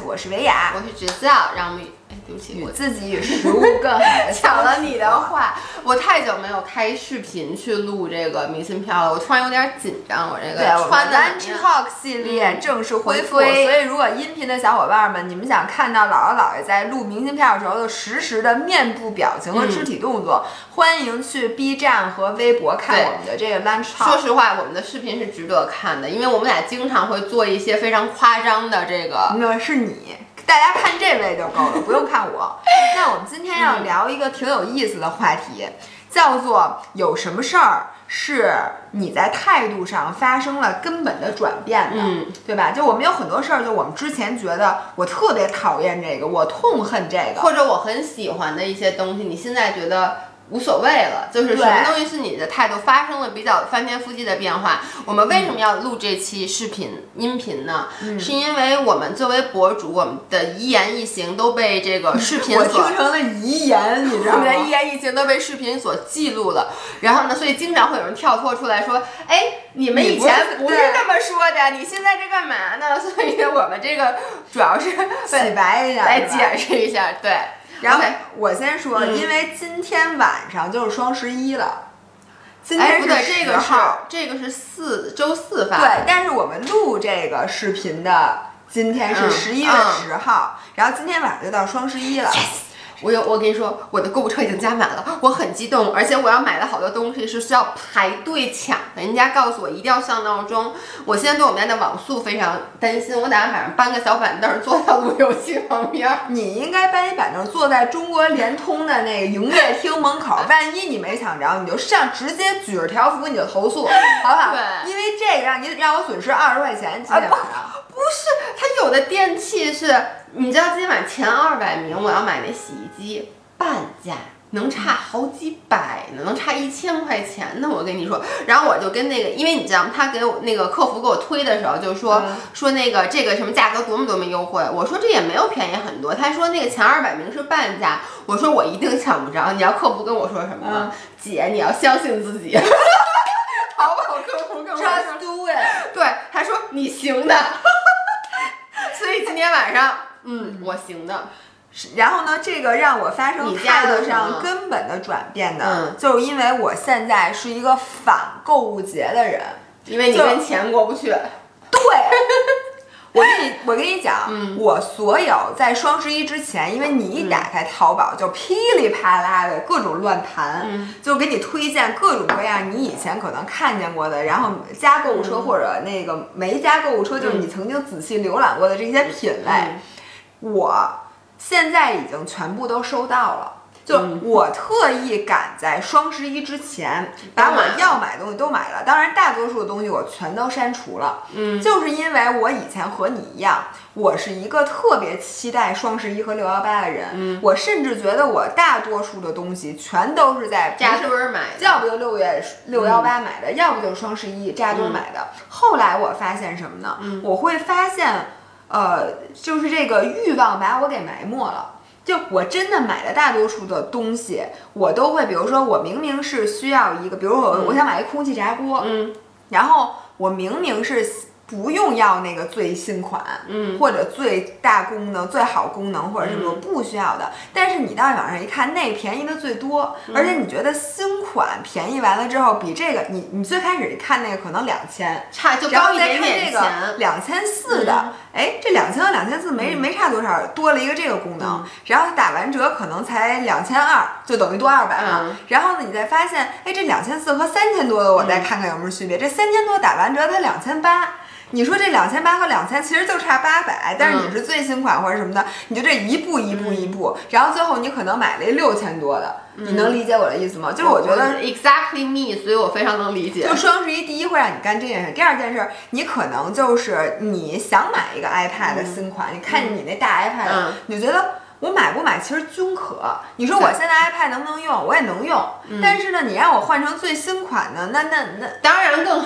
我是维亚，我是橘子，让我们哎，对不起，与我自己与食物更好抢了你的话，我太久没有开视频去录这个明信片了，我突然有点紧张，我这个穿的 Lunch Talk 系列正式恢复，回归所以如果音频的小伙伴们，你们想看到姥姥姥爷在录明信片的时候的实时的面部表情和肢体动作，欢迎去 B 站和微博看我们的这个 Lunch Talk。说实话，我们的视频是值得看的，因为我们俩经常会做一些非常夸张的这个。那是你，大家看这位就够了，不用看我。那我们今天要聊一个挺有意思的话题，叫做有什么事儿是你在态度上发生了根本的转变的，嗯对吧？就我们有很多事儿，就我们之前觉得我特别讨厌这个，我痛恨这个，或者我很喜欢的一些东西，你现在觉得无所谓了，就是什么东西是你的态度发生了比较翻天覆地的变化。我们为什么要录这期视频音频呢？嗯是因为我们作为博主，我们的一言一行都被这个视频 听成了遗言，你知道吗 我们？的一言一行都被视频所记录了，然后呢，所以经常会有人跳脱出来说：“哎，你们以前不是这么说的，你现在这干嘛呢？” 所以，我们这个主要是洗白一下，来解释一下，对。然后我先说，嗯。因为今天晚上就是双十一了，今哎，天不对，是这个是10号这个是四周四发，对，但是我们录这个视频的今天是嗯十一月嗯。十号，然后今天晚上就到双十一了。我有，我跟你说，我的购物车已经加满了，我很激动，而且我要买的好多东西是需要排队抢的。人家告诉我一定要上闹钟，我现在对我们家的网速非常担心，我打算晚上搬个小板凳坐到路由器旁边。你应该搬一板凳坐在中国联通的那个营业厅门口，万一你没抢着，你就上直接举着条幅你就投诉，好不好？对因为这个让你让我损失二十块钱，今天晚上。不是，它有的电器是，你知道今晚前二百名我要买那洗衣机半价。能差好几百呢，能差一千块钱呢，我跟你说。然后我就跟那个，因为你知道吗？他给我那个客服给我推的时候，就说、嗯说那个这个什么价格多么多么优惠。我说这也没有便宜很多。他说那个前二百名是半价。我说我一定抢不着。你要客服跟我说什么吗？姐，你要相信自己。淘宝客服跟我说 Just do it。对，他说你行的，所以今天晚上，嗯，我行的，然后呢，这个让我发生态度上根本的转变的，嗯就是因为我现在是一个反购物节的人。因为你跟钱过不去。对，我跟你我跟你讲，嗯我所有在双十一之前，因为你一打开淘宝就噼里啪啦的各种乱弹，嗯就给你推荐各种各样你以前可能看见过的，然后加购物车嗯或者那个没加购物车，就是你曾经仔细浏览过的这些品类，嗯我现在已经全部都收到了。就嗯我特意赶在双十一之前把我要买的东西都买了，当然大多数的东西我全都删除了。嗯，就是因为我以前和你一样，我是一个特别期待双十一和六幺八的人。嗯我甚至觉得我大多数的东西全都是在扎堆儿买的。要不就六月六幺八买的，要不就是双十一扎堆儿买的。后来我发现什么呢？我会发现，呃，就是这个欲望把我给埋没了。就我真的买的大多数的东西，我都会，比如说我明明是需要一个，比如我、我想买一空气炸锅，嗯然后我明明是不用要那个最新款，嗯或者最大功能、最好功能或者什么嗯不需要的，但是你到网上一看，那便宜的最多，嗯而且你觉得新款便宜完了之后，比这个你你最开始一看那个可能两千。差就高一点点这个钱。两千四的，哎，这两千和两千四没没差多少，多了一个这个功能嗯。然后它打完折可能才两千二，就等于多二百嘛嗯。然后呢，你再发现，哎，这两千四和三千多的，我再看看有没有区别。这三千多打完折才两千八。你说这两千八和两千其实就差八百，但是你是最新款或者什么的，你就这一步一步一步，然后最后你可能买了一六千多的，你能理解我的意思吗？就是我觉得 exactly me，所以我非常能理解就。双十一，第一会让你干这件事，第二件事，你可能就是你想买一个 iPad 新款，你看见你那大 iPad，、嗯你就觉得我买不买其实均可。你说我现在 iPad 能不能用？我也能用，但是呢，你让我换成最新款的，那那那当然更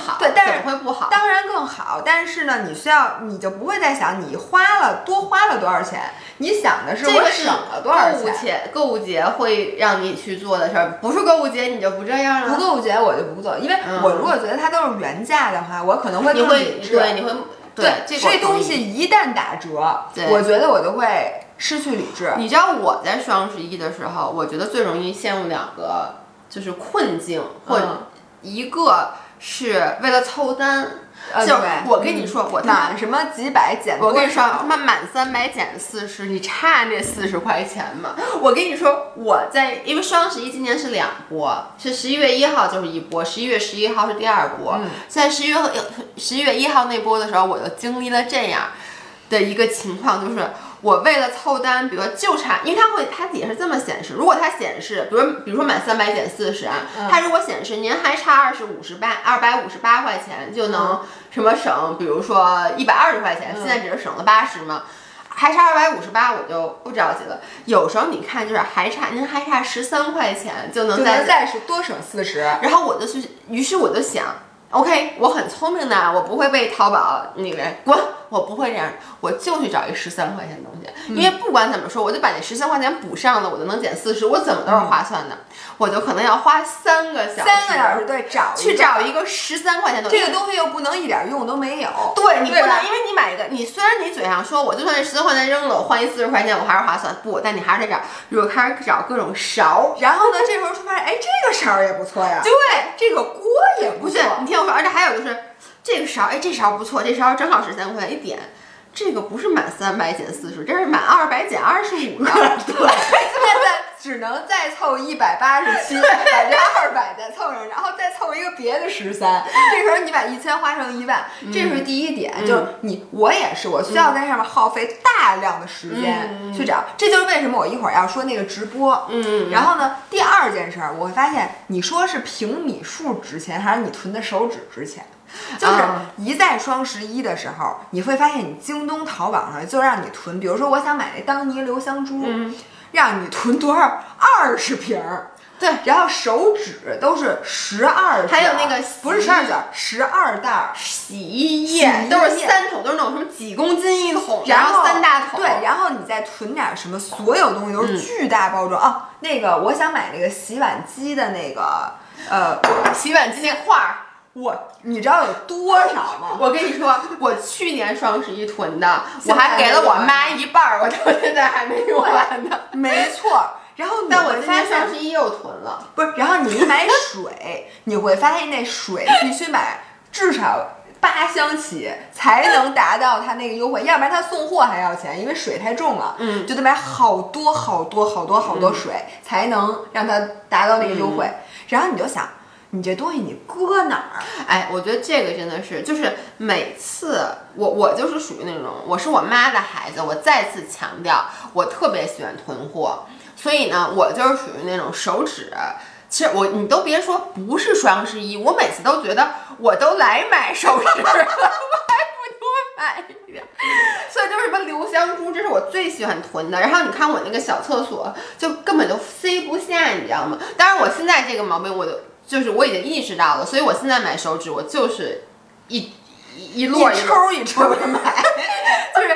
不好？当然更好。但是呢，你需要你就不会再想你花了多花了多少钱，你想的是我省了多少购物钱。节，购物节会让你去做的事儿，不是购物节你就不这样了。不购物节我就不做，因为嗯我如果觉得它都是原价的话，我可能会你更会理智。对你会对，这这东西一旦打折，我觉得我就会失去理智。你知道我在双十一的时候，我觉得最容易陷入两个就是困境，或者一个是为了凑单。就我跟你说，我满什么几百减，我跟你说他妈满三百减四十，你差那四十块钱吗？我跟你说，我在因为双十一今年是两波，是十一月一号就是一波，十一月十一号是第二波。在十一月十一月一号那波的时候，我就经历了这样的一个情况，就是。我为了凑单，比如说就差，因为它会，它也是这么显示。如果它显示，比如比如说满三百减四十啊，它如果显示您还差二十五十八二百五十八块钱就能什么省，比如说一百二十块钱，现在只是省了八十嘛，还差二百五十八，我就不着急了。有时候你看就是还差，您还差十三块钱就能再再是多省四十，然后我就去，于是我就想。OK，我很聪明的，我不会被淘宝那个滚，我不会这样，我就去找一十三块钱的东西，因为不管怎么说，我就把那十三块钱补上了，我就能减四十，我怎么都是划算的，我就可能要花三个小时，三个小时对找去找一个十三块钱的东西，这个东西又不能一点用都没有，对你不能，因为你买一个，你虽然你嘴上说我就算这十三块钱扔了，我换一四十块钱我还是划算，不，但你还是得找，如果开始找各种勺，然后呢，这时候突然哎，这个勺也不错呀，对，这个锅也不错，你听我说。而且还有就是这个勺，哎，这勺不错，这勺正好十三块钱一点。这个不是满三百减四十，这是满二百减二十五。对，现 在只能再凑一百八十七，把这二百再凑上，然后再凑一个别的十三。这时候你把一千花成一万，这是第一点，就是你我也是，我需要在上面耗费大量的时间去找。这就是为什么我一会儿要说那个直播。嗯。然后呢，第二件事儿，我会发现，你说是平米数值钱，还是你囤的手指值钱？就是一在双十一的时候，你会发现你京东、淘宝上就让你囤，比如说我想买那当妮留香珠，让你囤多少？二十瓶儿，对，然后手纸都是十二，还有那个不是十二卷，十二袋洗衣液都是三桶，都是那种什么几公斤一桶，然后三大桶，对，然后你再囤点什么，所有东西都是巨大包装。啊。那个我想买那个洗碗机的那个呃洗碗机那画儿。我，你知道有多少吗？我跟你说，我去年双十一囤的，我还给了我妈一半儿，我到现在还没用完呢。没错，然后但我今年双十一又囤了，不是？然后你一买水，你会发现那水必须买至少八箱起才能达到它那个优惠，要不然它送货还要钱，因为水太重了。嗯，就得买好多好多好多好多水才能让它达到那个优惠。然后你就想。你这东西你搁哪儿？哎，我觉得这个真的是，就是每次我我就是属于那种，我是我妈的孩子，我再次强调，我特别喜欢囤货，所以呢，我就是属于那种手指。其实我你都别说不是双十一，我每次都觉得我都来买首饰了，我还不多买一点。所以就是什么留香珠，这是我最喜欢囤的。然后你看我那个小厕所，就根本就塞不下，你知道吗？当然我现在这个毛病，我就。就是我已经意识到了，所以我现在买手纸，我就是一一摞一抽一抽的买，就是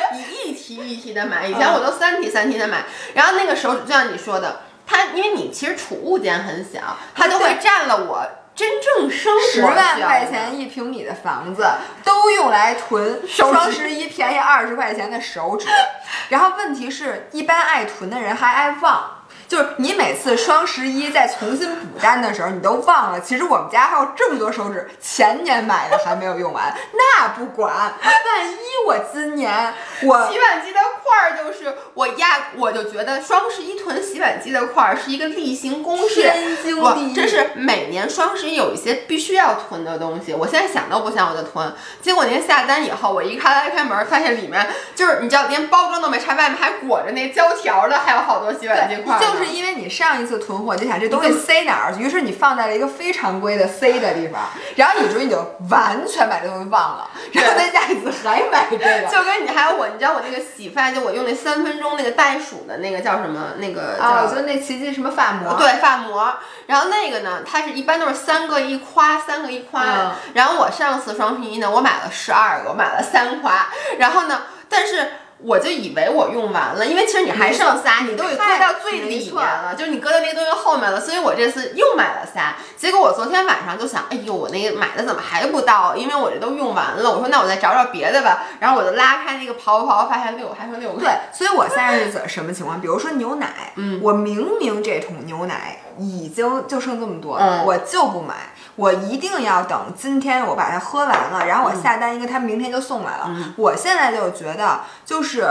一提一提的买。以前我都三提三提的买，然后那个手纸就像你说的，它因为你其实储物间很小，它就会占了我真正生活十万块钱一平米的房子都用来囤双十一便宜二十块钱的手纸，然后问题是，一般爱囤的人还爱忘。就是你每次双十一再重新补单的时候，你都忘了，其实我们家还有这么多手纸，前年买的还没有用完。那不管，万一我今年我 洗碗机的块儿就是我压，我就觉得双十一囤洗碗机的块儿是一个例行公事。天经地义，这是每年双十一有一些必须要囤的东西。我现在想都不想我就囤。结果您下单以后，我一开拉开门，发现里面就是你知道，连包装都没拆，外面还裹着那胶条的，还有好多洗碗机块。就是因为你上一次囤货就想这东西塞哪儿，于是你放在了一个非常规的塞的地方，然后以至于你就完全把这东西忘了，然后再下一次还买这个。就跟你还有我，你知道我那个洗发，就我用那三分钟那个袋鼠的那个叫什么？那个啊，就那奇迹什么发膜？对，发膜。然后那个呢，它是一般都是三个一夸，三个一夸。然后我上次双十一呢，我买了十二个，我买了三夸。然后呢，但是。我就以为我用完了，因为其实你还剩仨，你都给搁到最里面了，就是你搁到那个东西后面了，所以我这次又买了仨。结果我昨天晚上就想，哎呦，我那个买的怎么还不到？因为我这都用完了。我说那我再找找别的吧。然后我就拉开那个刨刨，发现六还剩六个。对，所以我现在是怎什么情况？比如说牛奶，嗯，我明明这桶牛奶已经就剩这么多，嗯，我就不买。我一定要等今天我把它喝完了，然后我下单一个，他明天就送来了。我现在就觉得，就是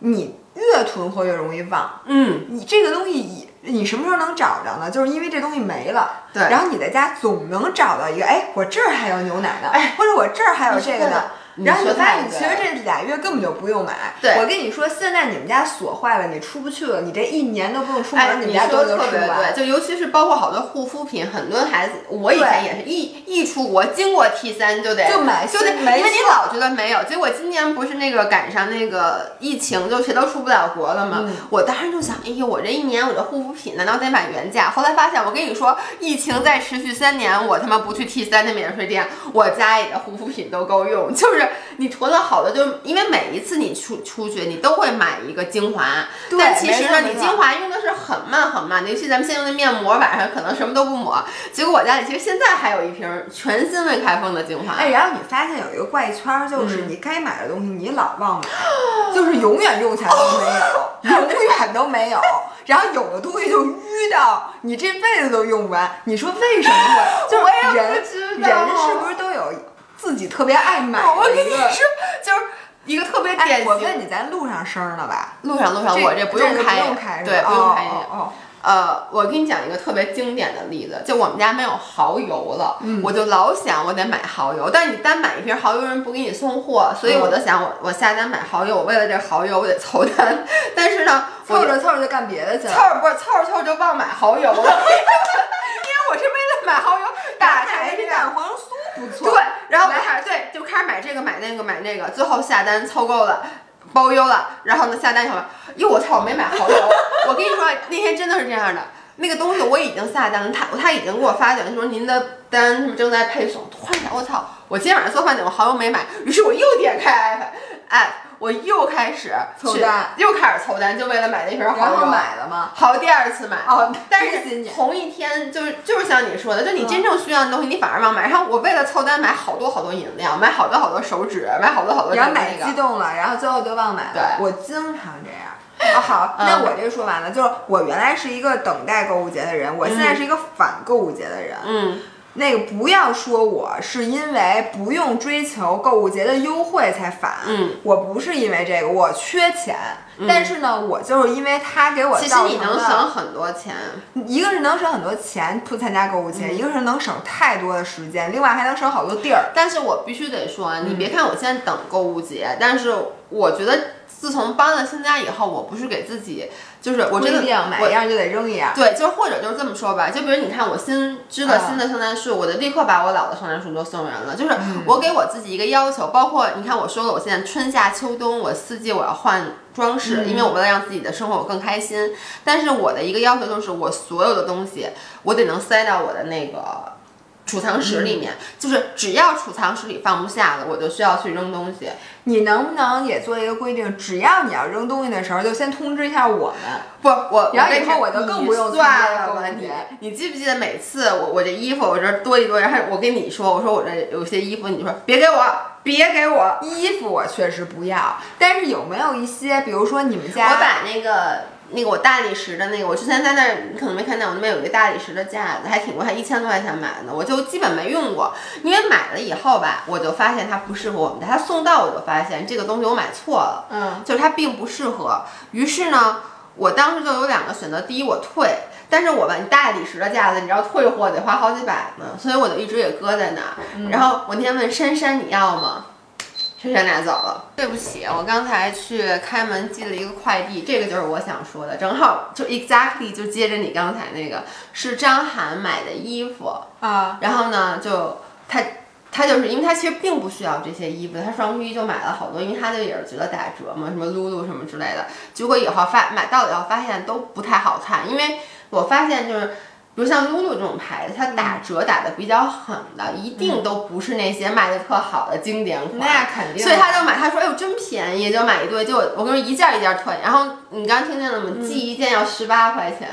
你越囤货越容易忘。嗯，你这个东西，你你什么时候能找着呢？就是因为这东西没了。对。然后你在家总能找到一个，哎，我这儿还有牛奶呢，哎，或者我这儿还有这个呢。然后你发现，其实这俩月根本就不用买。对，我跟你说，现在你们家锁坏了，你出不去了，你这一年都不用出门，你们家都特别对。就尤其是包括好多护肤品，很多孩子，我以前也是一一出国，经过 T 三就得就买，就得，因为你老觉得没有，结果今年不是那个赶上那个疫情，就谁都出不了国了嘛。我当时就想，哎呦，我这一年我的护肤品难道得买原价？后来发现，我跟你说，疫情再持续三年，我他妈不去 T 三的免税店，我家里的护肤品都够用。就是你囤了。好的，就因为每一次你出出去，你都会买一个精华，但其实呢，你精华用的是很慢很慢的，尤其咱们现在用的面膜，晚上可能什么都不抹。结果我家里其实现在还有一瓶全新未开封的精华。哎，然后你发现有一个怪圈，就是你该买的东西你老忘买，就是永远用起来都没有，永远都没有。然后有的东西就淤到你这辈子都用不完。你说为什么会？就是人人是不是都有？自己特别爱买，我跟你说，就是一个特别典型。我问你，在路上声了吧？路上路上，我这不用开，不用开对，不用开。哦，呃，我给你讲一个特别经典的例子，就我们家没有蚝油了，我就老想我得买蚝油，但是你单买一瓶蚝油人不给你送货，所以我就想我我下单买蚝油，我为了这蚝油我得凑单，但是呢，凑着凑着就干别的去了，凑着不是凑着凑着就忘买蚝油了，因为我是为了买蚝油打开这蛋黄酥。不错，对，然后我开始对，就开始买这个买那个买那个，最后下单凑够了，包邮了，然后呢下单以后，哟我操，我没买蚝油，我跟你说那天真的是这样的，那个东西我已经下单了，他他已经给我发短信说您的单正在配送，突然想我操，我今天晚上做饭怎么蚝油没买？于是我又点开哎。我又开始凑单，又开始凑单，就为了买那瓶蚝油。然后买了吗？好，第二次买。哦，但是同一天，就是就是像你说的，就你真正需要的东西，你反而忘买。然后我为了凑单，买好多好多饮料，买好多好多手纸，买好多好多。然后买激动了，然后最后就忘买了。对，我经常这样。哦，好，那我这说完了，就是我原来是一个等待购物节的人，我现在是一个反购物节的人。嗯。那个不要说我是因为不用追求购物节的优惠才反，嗯，我不是因为这个，我缺钱，但是呢，我就是因为他给我其实你能省很多钱，一个是能省很多钱不参加购物节，一个是能省太多的时间，另外还能省好多地儿。但是我必须得说，你别看我现在等购物节，但是我觉得。自从搬了新家以后，我不是给自己，就是我真的买一样就得扔一样。对，就是或者就是这么说吧，就比如你看我新织了新的圣诞树，我就立刻把我老的圣诞树都送人了。就是我给我自己一个要求，包括你看我说了，我现在春夏秋冬我四季我要换装饰，因为我为了让自己的生活我更开心。但是我的一个要求就是，我所有的东西我得能塞到我的那个。储藏室里面，就是只要储藏室里放不下了，我就需要去扔东西。你能不能也做一个规定？只要你要扔东西的时候，就先通知一下我们。不，我然后以后我就更不用算了。你你记不记得每次我我这衣服我这多一多，然后我跟你说，我说我这有些衣服，你说别给我，别给我衣服，我确实不要。但是有没有一些，比如说你们家，我把那个。那个我大理石的那个，我之前在那儿，你可能没看见，我那边有一个大理石的架子，还挺贵，还一千多块钱买的，我就基本没用过，因为买了以后吧，我就发现它不适合我们家，它送到我就发现这个东西我买错了，嗯，就是它并不适合，于是呢，我当时就有两个选择，第一我退，但是我吧，你大理石的架子，你知道退货得花好几百呢，所以我就一直也搁在那儿，然后我那天问珊珊你要吗？珊珊拿走了，对不起，我刚才去开门寄了一个快递，这个就是我想说的，正好就 exactly 就接着你刚才那个，是张涵买的衣服。啊，然后呢，就他他就是因为他其实并不需要这些衣服，他双十一就买了好多，因为他就也是觉得打折嘛，什么露露什么之类的，结果以后发买到了以后发现都不太好看，因为我发现就是。比如像露露这种牌子，它打折打的比较狠的，一定都不是那些卖的特好的经典款。那肯定。所以他就买，他说哎呦真便宜，就买一堆，就我跟你说一件一件退。然后你刚听见了吗？寄一件要十八块钱。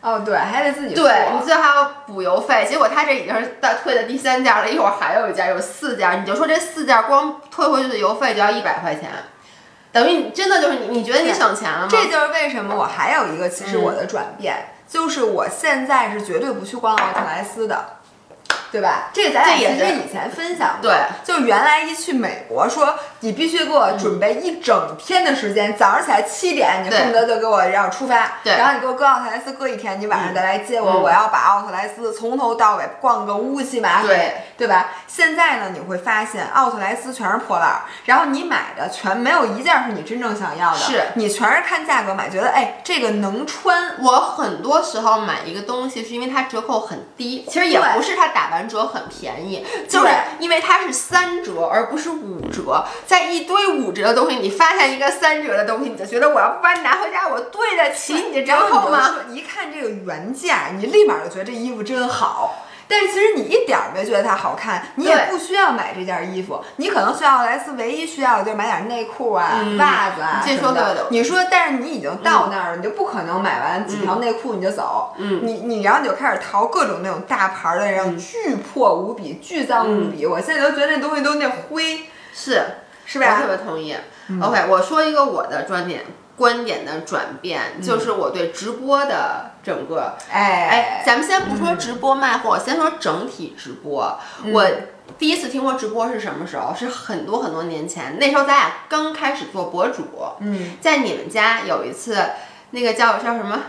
哦，对，还得自己对你最后还要补邮费，结果他这已经是到退的第三件了，一会儿还有一件，有四件，你就说这四件光退回去的邮费就要一百块钱，等于你真的就是你，你觉得你省钱了吗？这就是为什么我还有一个，其实我的转变，就是我现在是绝对不去逛奥特莱斯的。对吧？这个咱俩其实以前分享过，对，就原来一去美国，说你必须给我准备一整天的时间，早上起来七点，你恨不得就给我要出发，对，然后你给我搁奥特莱斯搁一天，你晚上再来接我，我要把奥特莱斯从头到尾逛个乌漆麻黑，对，对吧？现在呢，你会发现奥特莱斯全是破烂儿，然后你买的全没有一件是你真正想要的，是。你全是看价格买，觉得哎这个能穿。我很多时候买一个东西是因为它折扣很低，其实也不是它打完。折很便宜，就是因为它是三折而不是五折。在一堆五折的东西，你发现一个三折的东西，你就觉得我要不把你拿回家，我对得起你这折扣吗？一看这个原价，你立马就觉得这衣服真好。但是其实你一点儿没觉得它好看，你也不需要买这件衣服。你可能去奥莱斯唯一需要的就是买点内裤啊、袜子啊什么的。你说，但是你已经到那儿了，你就不可能买完几条内裤你就走。嗯，你你然后你就开始淘各种那种大牌的，然后巨破无比、巨脏无比。我现在都觉得那东西都那灰，是是吧？我特别同意。OK，我说一个我的观点。观点的转变，就是我对直播的整个，哎哎，咱们先不说直播卖货，先说整体直播。我第一次听说直播是什么时候？是很多很多年前，那时候咱俩刚开始做博主。嗯，在你们家有一次，那个叫叫什么？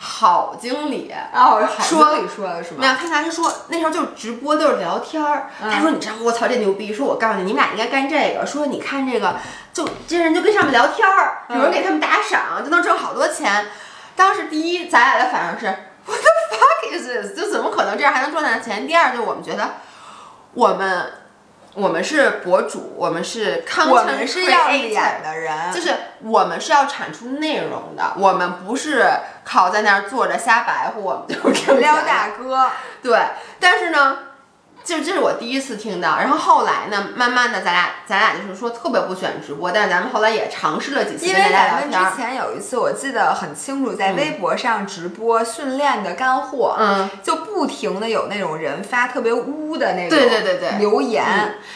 好经理哦，说你说的是吗？没有，他他说那时候就是直播，就是聊天儿。他说你知道我操这牛逼！说我告诉你，你们俩应该干这个。说你看这个，就这人就跟上面聊天儿，有人给他们打赏，就能挣好多钱。当时第一，咱俩的反应是 What the fuck is this？就怎么可能这样还能赚大钱？第二，就我们觉得我们。我们是博主，我们是康，我们是要脸的人，就是我们是要产出内容的，我们不是靠在那儿坐着瞎白活，我们就是撩大哥。对，但是呢。就这是我第一次听到，然后后来呢，慢慢的，咱俩咱俩就是说特别不喜欢直播，但是咱们后来也尝试了几次因为咱们之前有一次我记得很清楚，在微博上直播训练的干货，嗯，就不停的有那种人发特别污的那种对对对对留言，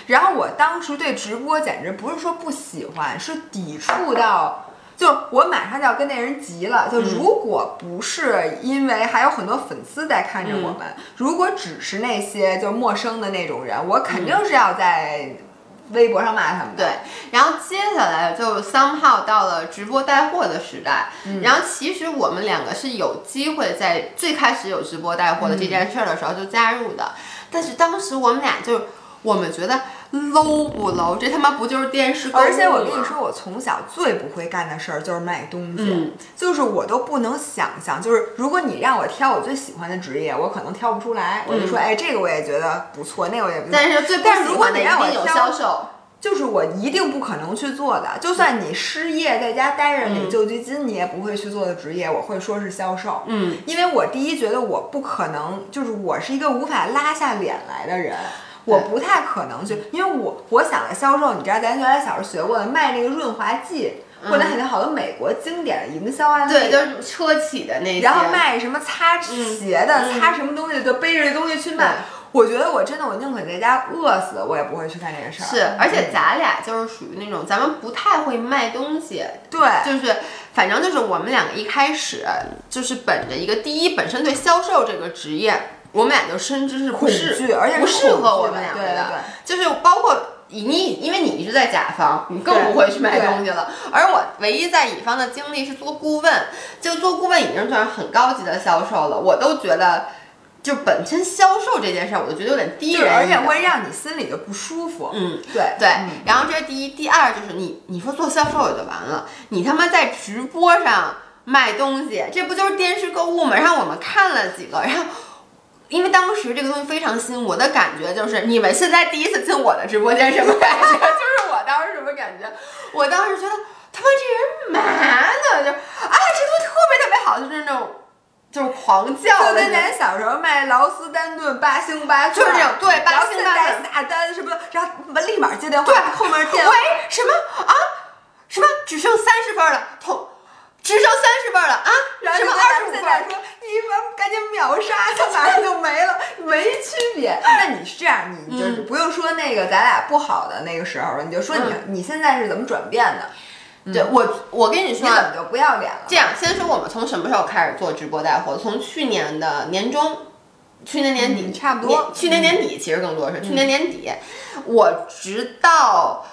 然后我当时对直播简直不是说不喜欢，是抵触到。就我马上就要跟那人急了。就如果不是因为还有很多粉丝在看着我们，如果只是那些就陌生的那种人，我肯定是要在微博上骂他们的。对，然后接下来就 somehow 到了直播带货的时代。然后其实我们两个是有机会在最开始有直播带货的这件事儿的时候就加入的，但是当时我们俩就我们觉得。low 不 low？这他妈不就是电视而且我跟你说，我从小最不会干的事儿就是卖东西，就是我都不能想象，就是如果你让我挑我最喜欢的职业，我可能挑不出来。我就说，哎，这个我也觉得不错，那个我也不错。但是最但是如果你让我挑销售，就是我一定不可能去做的。就算你失业在家待着领救济金，你也不会去做的职业，我会说是销售。嗯，因为我第一觉得我不可能，就是我是一个无法拉下脸来的人。我不太可能去，因为我我想的销售，你知道，咱原来小时候学过的，卖那个润滑剂，或者很多好多美国经典的营销案例，对，就是车企的那些，然后卖什么擦鞋的，擦什么东西，就背着这东西去卖。我觉得我真的，我宁可在家饿死，我也不会去干这个事儿。是，而且咱俩就是属于那种，咱们不太会卖东西，对，就是反正就是我们两个一开始就是本着一个第一，本身对销售这个职业。我们俩就深知是不适，而且不适合我们两个的，就是包括你，因为你一直在甲方，你更不会去买东西了。而我唯一在乙方的经历是做顾问，就做顾问已经算是很高级的销售了。我都觉得，就本身销售这件事儿，我就觉得有点低人，而且会让你心里就不舒服。嗯，对对。然后这是第一，第二就是你，你说做销售也就完了，你他妈在直播上卖东西，这不就是电视购物吗？然后我们看了几个，然后。因为当时这个东西非常新，我的感觉就是你们现在第一次进我的直播间什么感觉？就是我当时什么感觉？我当时觉得他妈这人嘛呢？就啊，这东西特别特别好，就是那种就是狂叫就跟咱小时候卖劳斯丹顿八星八，就是这种对八星八大单是不是？然后立马接电话，对后面电喂什么啊？什么只剩三十份了？同只剩三十份了啊？然后什么二十五份？说你们赶紧秒杀，它马上就没了，没区别。那你是这样，你就是不用说那个咱俩不好的那个时候了，你就说你、你现在是怎么转变的？对我，我跟你你说你，怎么就不要脸了？这样，先说我们从什么时候开始做直播带货？从去年的年中，去年年底、嗯差不多年去年年底其实更多是、去年年底，我直到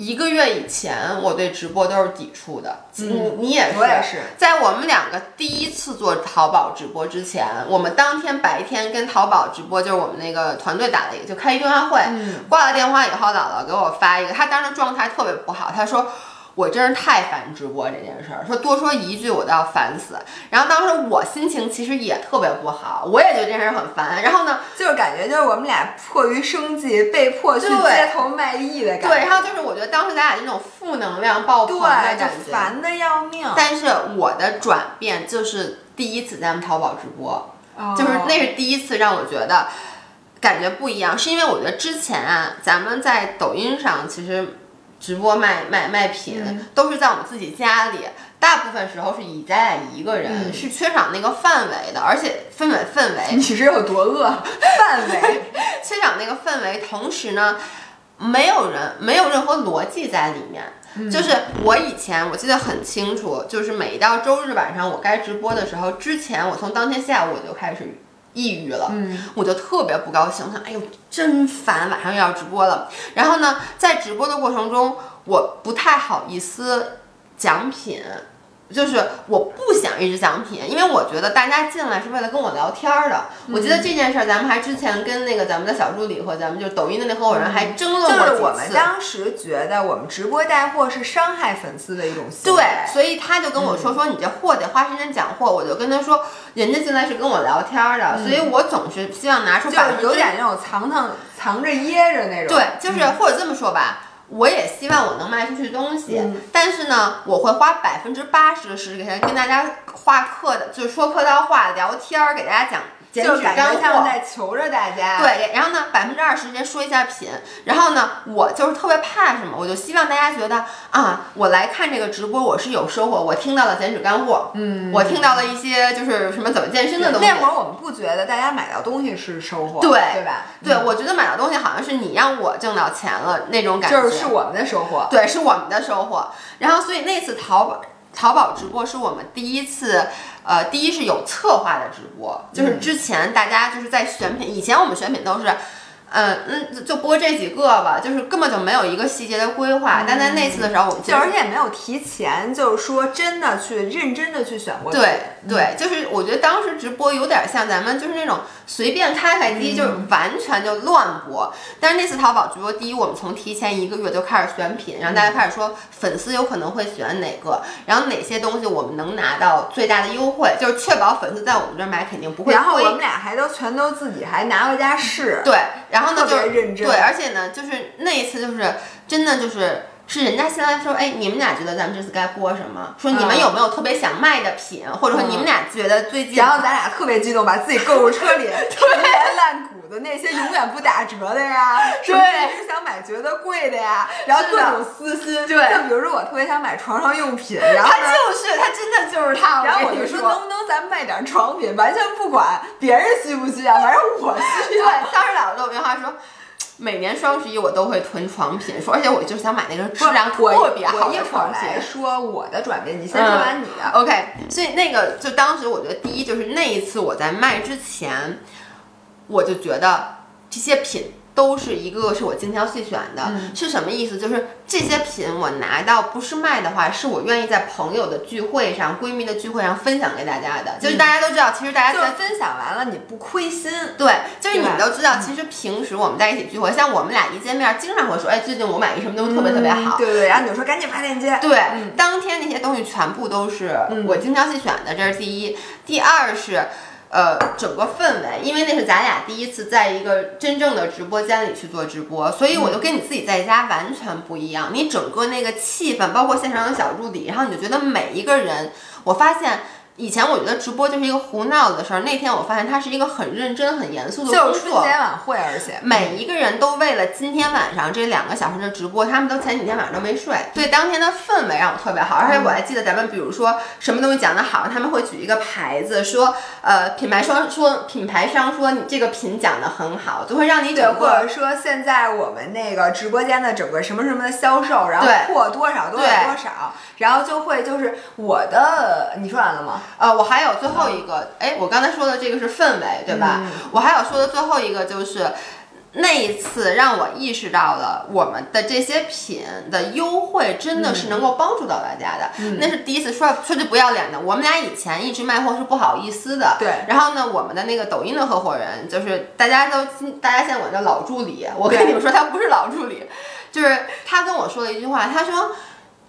一个月以前，我对直播都是抵触的。你你也是，我也是在我们两个第一次做淘宝直播之前，我们当天白天跟淘宝直播，就是我们那个团队打了一个，就开一电话会。嗯挂了电话以后，姥姥给我发一个，她当时状态特别不好，她说。我真是太烦直播这件事儿，说多说一句我都要烦死。然后当时我心情其实也特别不好，我也觉得这件事儿很烦。然后呢，就是感觉就是我们俩迫于生计，被迫去街头卖艺的感觉。对，然后就是我觉得当时咱俩那种负能量爆棚的对，感觉就。烦的要命。但是我的转变就是第一次咱们淘宝直播，哦就是那是第一次让我觉得感觉不一样，是因为我觉得之前啊，咱们在抖音上其实直播卖卖卖品、嗯都是在我们自己家里，大部分时候是以咱俩一个人，嗯是缺少那个范围的，而且氛围氛围 你是有多饿？范围缺少那个氛围，同时呢，没有人没有任何逻辑在里面。就是我以前我记得很清楚，就是每到周日晚上我该直播的时候，之前我从当天下午我就开始抑郁了，嗯，我就特别不高兴，我想哎呦真烦，晚上又要直播了。然后呢，在直播的过程中，我不太好意思讲品。就是我不想一直讲品，因为我觉得大家进来是为了跟我聊天儿的。我记得这件事儿，咱们还之前跟那个咱们的小助理和咱们就抖音的那合伙人还争论过。就是我们当时觉得我们直播带货是伤害粉丝的一种行为。对，所以他就跟我说说你这货得花时间讲货，我就跟他说，人家进来是跟我聊天儿的，所以我总是希望拿出就是百分之有点那种藏藏藏着掖着那种。对，就是或者这么说吧。我也希望我能卖出去东西，嗯。但是呢，我会花百分之八十的时间跟大家话客的，就是说客套话、聊天儿，给大家讲减就脂干感觉像货。在求着大家。，对，然后呢，百分之二十时间说一下品，然后呢，我就是特别怕什么，我就希望大家觉得啊，我来看这个直播我是有收获，我听到了减脂干货，嗯，我听到了一些就是什么怎么健身的东西。那会儿我们不觉得大家买到东西是收获，对对吧？对，嗯我觉得买到东西好像是你让我挣到钱了那种感觉，就是是我们的收获。对，是我们的收获。然后，所以那次淘宝淘宝直播是我们第一次，呃，第一是有策划的直播，就是嗯之前大家就是在选品，以前我们选品都是。嗯嗯，就就播这几个吧，就是根本就没有一个细节的规划。但在那次的时候，我们就而且也没有提前，就是说真的去认真的去选过对品对，就是我觉得当时直播有点像咱们就是那种随便开开机，就是完全就乱播。但是那次淘宝直播，第一我们从提前一个月就开始选品，然后大家开始说粉丝有可能会选哪个，然后哪些东西我们能拿到最大的优惠，就是确保粉丝在我们这儿买肯定不会然后我们俩还都全都自己还拿回家试，对，然后呢就认真对，而且呢，就是那一次就是真的就是。是人家先来说，哎，你们俩觉得咱们这次该播什么？说你们嗯有没有特别想卖的品，或者说你们俩觉得最近然后咱俩特别激动，把自己购物车里 陈年烂谷的那些永远不打折的呀，什么一直想买觉得贵的呀，然后各种私心，对就比如说我特别想买床上用品，然后他。就是他，真的就是他。然后我就说，能不能咱卖点床品，完全不管别人需不需要，反正我需要对。，当时姥姥给我电话说，每年双十一我都会囤床品，说而且我就想买那个质量特别好的床品。说我的转变，你先说完你的。OK，所以那个就当时我觉得第一就是那一次我在卖之前，我就觉得这些品。都是一个个是我精挑细选的，嗯是什么意思？就是这些品我拿到不是卖的话，是我愿意在朋友的聚会上、闺蜜的聚会上分享给大家的。就是大家都知道，其实大家在就是分享完了你不亏心，对，就是你们都知道，其实平时我们在一起聚会，像我们俩一见面，经常会说，哎，最近我买一什么东西特别特别好。对对对，然后你就说赶紧发链接。对，嗯当天那些东西全部都是嗯我精挑细选的，这是第一。第二是，呃，整个氛围，因为那是咱俩第一次在一个真正的直播间里去做直播，所以我就跟你自己在家完全不一样。你整个那个气氛，包括现场的小助理，然后你就觉得每一个人，我发现。以前我觉得直播就是一个胡闹的事儿，那天我发现它是一个很认真、很严肃的工就是春。节晚会，而且每一个人都为了今天晚上这两个小时的直播，他们都前几天晚上都没睡，所以当天的氛围让我特别好。而且我还记得咱们比如说什么东西讲得好，他们会举一个牌子说，呃，品牌商说品牌商说你这个品讲得很好，就会让你对，或者说现在我们那个直播间的整个什么什么的销售，然后对破多少多少多少，然后就会就是我的，你说完了吗？呃，我还有最后一个，哎，我刚才说的这个是氛围，对吧？嗯我还有说的最后一个就是。那一次让我意识到了我们的这些品的优惠真的是能够帮助到大家的，嗯那是第一次说说句不要脸的。我们俩以前一直卖货是不好意思的，对然后呢，我们的那个抖音的合伙人就是大家都大家现在管叫老助理，我跟你们说他不是老助理，就是他跟我说了一句话，他说。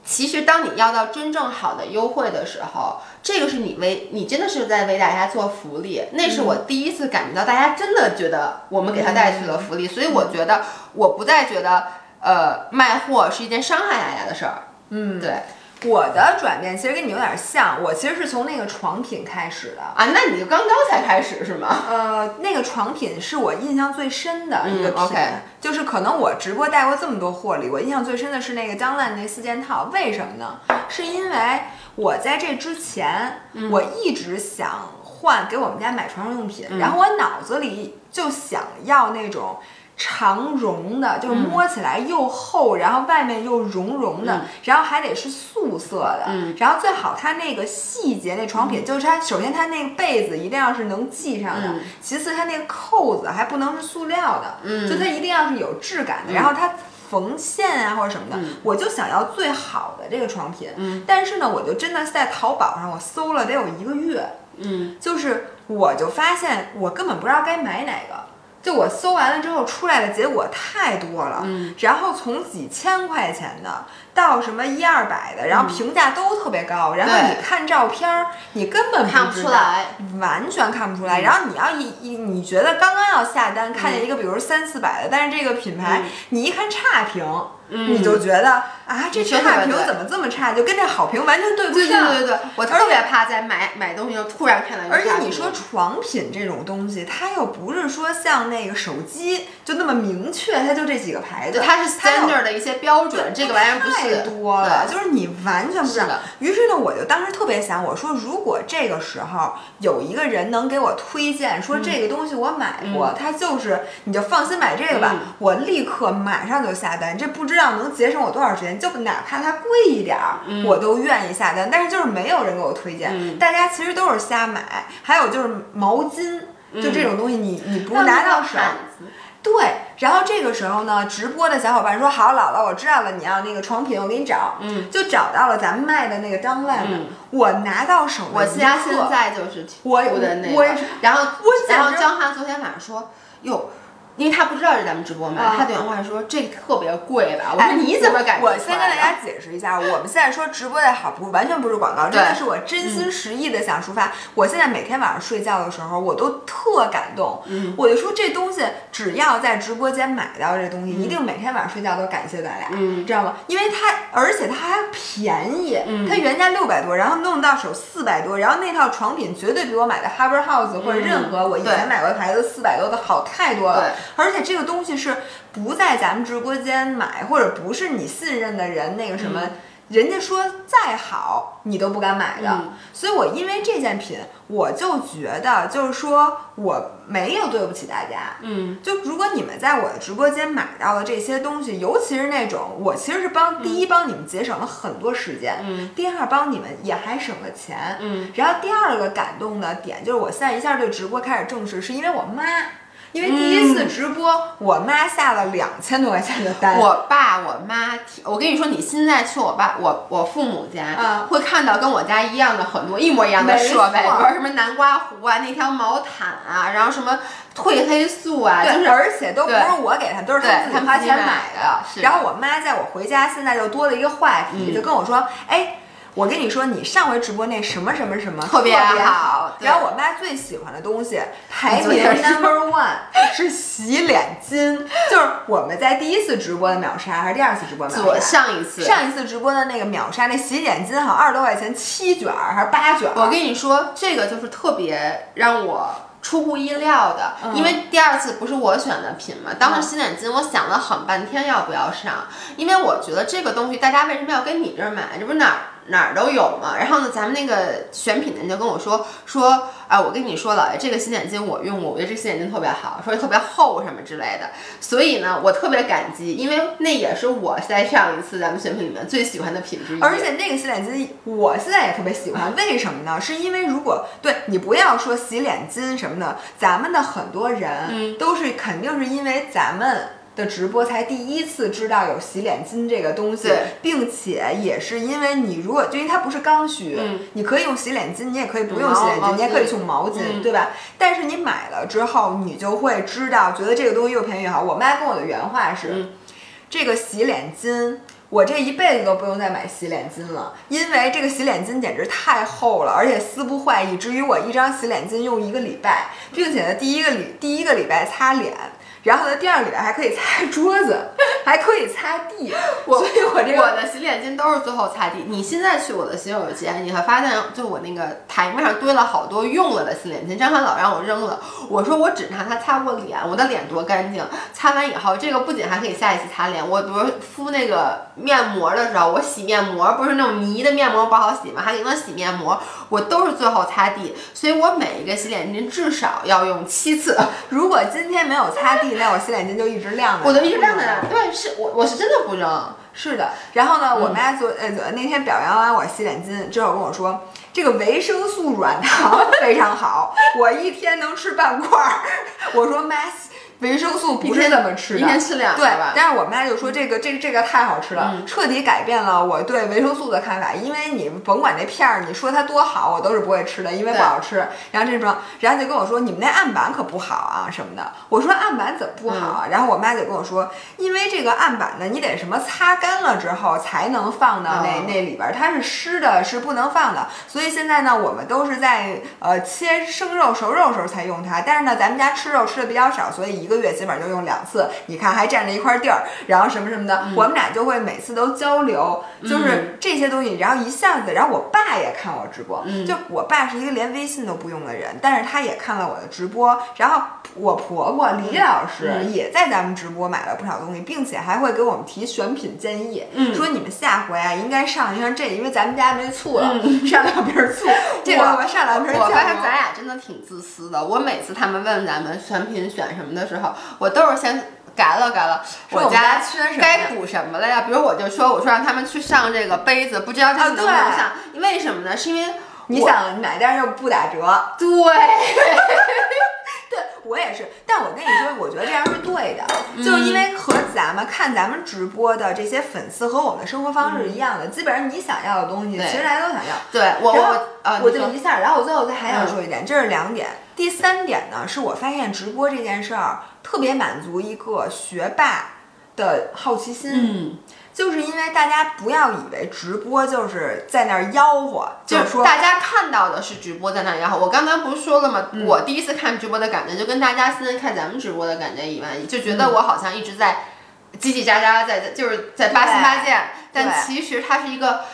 其实，当你要到真正好的优惠的时候，这个是你为你真的是在为大家做福利。那是我第一次感觉到大家真的觉得我们给他带去了福利，所以我觉得我不再觉得呃卖货是一件伤害大家的事儿。嗯，对我的转变其实跟你有点像，我其实是从那个床品开始的。啊，那你就刚刚才开始是吗？呃，那个床品是我印象最深的一个嗯品就是可能我直播带过这么多货里，我印象最深的是那个张烂那四件套。为什么呢？是因为我在这之前，嗯我一直想换给我们家买床上用品，嗯然后我脑子里就想要那种。长绒的，就是嗯。摸起来又厚，然后外面又绒绒的，嗯。然后还得是素色的，嗯。然后最好它那个细节那床品，就是它首先它那个被子一定要是能系上的，嗯。其次它那个扣子还不能是塑料的，嗯。就它一定要是有质感的，嗯。然后它缝线啊或者什么的，嗯。我就想要最好的这个床品，嗯。但是呢，我就真的是在淘宝上我搜了得有一个月，嗯。就是我就发现我根本不知道该买哪个。就我搜完了之后出来的结果太多了，嗯。然后从几千块钱的到什么一二百的，然后评价都特别高，然后你看照片儿，你根本看不出来，完全看不出来。然后你要一一你觉得刚刚要下单，看见一个比如三四百的，但是这个品牌、嗯。你一看差评，嗯你就觉得啊这差评怎么这么差，就跟这好评完全对不上。对对对，我特别怕在买买东西就突然看到而且你说床品这种东西，它又不是说像那个手机就那么明确，它就这几个牌子，它是 standard 的一些标准，这个玩意儿不太多了，就是你完全不知道。于是呢，我就当时特别想，我说如果这个时候有一个人能给我推荐，说这个东西我买过，他就是你就放心买这个吧，嗯我立刻马上就下单。这不知道能节省我多少时间，就哪怕它贵一点儿，嗯我都愿意下单。但是就是没有人给我推荐，嗯大家其实都是瞎买。还有就是毛巾。就这种东西你，你不拿到手，对，然后这个时候呢，直播的小伙伴说：“好，姥姥，我知道了，你要那个床品，我给你找。”嗯，就找到了咱们卖的那个当烂的。嗯我拿到手我家现在就是我涂的那个然后我简然后直张翰昨天晚上说，哟。因为他不知道是咱们直播卖，啊他打电话说这特别贵吧？我哎说你怎么感觉我先跟大家解释一下，我们现在说直播的好，不完全不是广告，真的是我真心实意的想抒发。我现在每天晚上睡觉的时候，我都特感动。嗯我就说这东西只要在直播间买到这东西，一定每天晚上睡觉都感谢咱俩，嗯知道吗？因为它而且它还便宜，嗯它原价六百多，然后弄到手四百多，然后那套床品绝对比我买的 Harbour House 或者任何我以前买过的牌子四百多的好太多了对。而且这个东西是不在咱们直播间买，或者不是你信任的人那个什么。人家说再好，你都不敢买的，嗯。所以我因为这件品，我就觉得就是说我没有对不起大家，嗯。就如果你们在我的直播间买到了这些东西，尤其是那种我其实是帮第一帮你们节省了很多时间，嗯。第二帮你们也还省了钱，嗯然后第二个感动的点就是我现在一下对直播开始重视，是因为我妈。因为第一次直播，我妈下了两千多块钱的单，我爸我妈，我跟你说，你现在去我爸我我父母家，啊会看到跟我家一样的很多一模一样的设备，比如说什么南瓜壶啊，那条毛毯啊，然后什么褪黑素啊，就是而且都不是我给他，都是他对自己花钱买买的。然后我妈在我回家，现在就多了一个话题，嗯。就跟我说：“哎，我跟你说，你上回直播那什么什么什么特别别好对然后我妈最喜欢的东西排名 number one 是洗脸巾，就是我们在第一次直播的秒杀还是第二次直播秒左杀？上一次上一次直播的那个秒杀，那洗脸巾好像二十多块钱七卷儿还是八卷儿？我跟你说，这个就是特别让我出乎意料的，嗯因为第二次不是我选的品嘛，当时嗯洗脸巾我想了很半天要不要上，因为我觉得这个东西大家为什么要跟你这儿买？这不是哪儿哪儿都有嘛。然后呢，咱们那个选品的人就跟我说说，啊，我跟你说老爷，这个洗脸巾我用过，我觉得这洗脸巾特别好，说特别厚什么之类的。所以呢，我特别感激，因为那也是我在上一次咱们选品里面最喜欢的品之一。而且那个洗脸巾，我现在也特别喜欢，为什么呢？是因为如果对你不要说洗脸巾什么的，咱们的很多人嗯都是肯定是因为咱们。的直播才第一次知道有洗脸巾这个东西，并且也是因为你如果就因为它不是刚需，嗯。你可以用洗脸巾，你也可以不嗯用洗脸巾，你也可以巾用毛巾，嗯。对吧？但是你买了之后，你就会知道，觉得这个东西又便宜又好。我妈跟我的原话是，嗯。这个洗脸巾，我这一辈子都不用再买洗脸巾了，因为这个洗脸巾简直太厚了，而且撕不坏，以至于我一张洗脸巾用一个礼拜，并且呢，第一个礼第一个礼拜擦脸。然后呢，第二个礼拜还可以擦桌子，还可以擦地，我所以我这个我的洗脸巾都是最后擦地。你现在去我的洗手间，你会发现，就我那个台面上堆了好多用了的洗脸巾。张涵老让我扔了，我说我只拿它擦过脸，我的脸多干净。擦完以后，这个不仅还可以下一次擦脸，我比如敷那个面膜的时候，我洗面膜不是那种泥的面膜不好洗吗？还给它洗面膜，我都是最后擦地。所以我每一个洗脸巾至少要用七次。如果今天没有擦地，那我洗脸巾就一直晾着。我就一直晾在那儿。对，是我我是真的不扔。是的，然后呢，我嗯妈昨呃昨那天表扬完我洗脸巾之后跟我说，这个维生素软糖非常好，我一天能吃半块儿。我说妈，维生素不是这么吃的，一天吃两个对吧，但是我妈就说这个这个这个太好吃了，嗯彻底改变了我对维生素的看法。因为你甭管那片儿，你说它多好，我都是不会吃的，因为不好吃。然后这种，然后就跟我说你们那案板可不好啊什么的。我说案板怎么不好啊？然后我妈就跟我说，因为这个案板呢，你得什么擦干了之后才能放到那、哦那里边儿，它是湿的，是不能放的。所以现在呢，我们都是在呃切生肉、熟肉的时候才用它。但是呢，咱们家吃肉吃的比较少，所以一个月基本上就用两次。你看还占着一块地儿，然后什么什么的，我们俩就会每次都交流，就是这些东西。然后一下子，然后我爸也看我直播，嗯就我爸是一个连微信都不用的人，但是他也看了我的直播。然后我婆婆李老师嗯也在咱们直播买了不少东西，并且还会给我们提选品建议，嗯说你们下回啊应该上一上这，因为咱们家没醋了，上两瓶醋，这个我我上两瓶我发现。咱俩真的挺自私的。我每次他们问咱们选品选什么的时候，我都是先改了改了，说我家家缺什么该补什么了呀？比如我就说，我说让他们去上这个杯子，不知道这次能不能啊上？为什么呢？是因为你想买，但是又不打折，对，对我也是，但我跟你说，我觉得这样是对的，就是因为和咱们看咱们直播的这些粉丝和我们的生活方式是一样的，基本上你想要的东西，其实大家都想要。对我我呃，我就一下，然后我最后再还想嗯说一点，这是两点。第三点呢，是我发现直播这件事儿特别满足一个学霸的好奇心，嗯，就是因为大家不要以为直播就是在那儿吆喝，就是说大家看到的是直播在那儿吆喝，我刚才不是说了吗？嗯？我第一次看直播的感觉，就跟大家现在看咱们直播的感觉一样，就觉得我好像一直在叽叽喳喳，在在就是在八心八箭，但其实它是一个，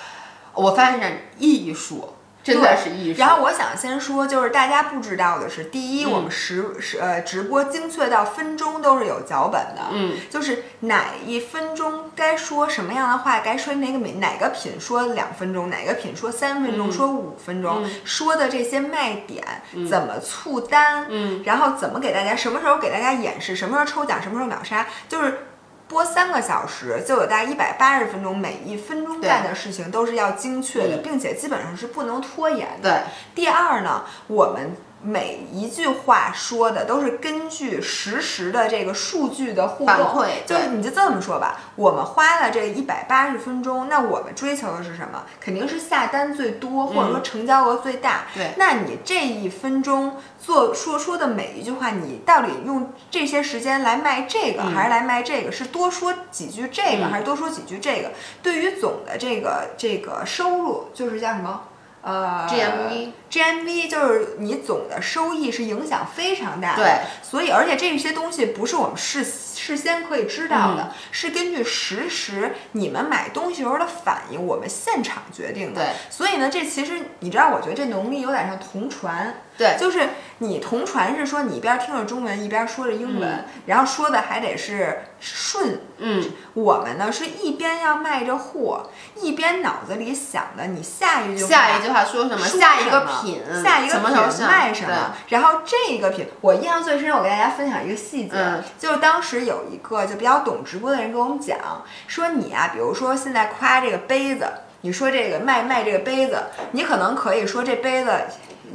我发现是艺术，真的是艺术。然后我想先说，就是大家不知道的是，第一，嗯我们实实呃直播精确到分钟都是有脚本的，嗯，就是哪一分钟该说什么样的话，该说哪个品哪个品说两分钟，哪个品说三分钟，嗯说五分钟，嗯说的这些卖点、怎么促单，嗯然后怎么给大家什么时候给大家演示，什么时候抽奖，什么时候秒杀，就是。播三个小时就有大概一百八十分钟，每一分钟干的事情都是要精确的，嗯并且基本上是不能拖延的。对，第二呢，我们每一句话说的都是根据实时的这个数据的互动，就是你就这么说吧，我们花了这一百八十分钟，那我们追求的是什么？肯定是下单最多，或者说成交额最大。嗯对那你这一分钟做说说的每一句话，你到底用这些时间来卖这个，嗯还是来卖这个？是多说几句这个，嗯还是多说几句这个？对于总的这个这个收入，就是叫什么？呃 GMV GMV 就是你总的收益是影响非常大的，对，所以而且这些东西不是我们事事先可以知道的，嗯。是根据实时你们买东西时候的反应，我们现场决定的。对，所以呢，这其实你知道，我觉得这能力有点像同传，对，就是你同传是说你一边听着中文一边说着英文，然后说的还得是顺。嗯，我们呢是一边要卖着货，一边脑子里想的你下一句话下一句话说什么？下一个品，下一个品卖什么，然后这个品，我印象最深，我给大家分享一个细节，嗯就是当时有一个就比较懂直播的人跟我们讲，说你啊，比如说现在夸这个杯子，你说这个卖卖这个杯子，你可能可以说这杯子。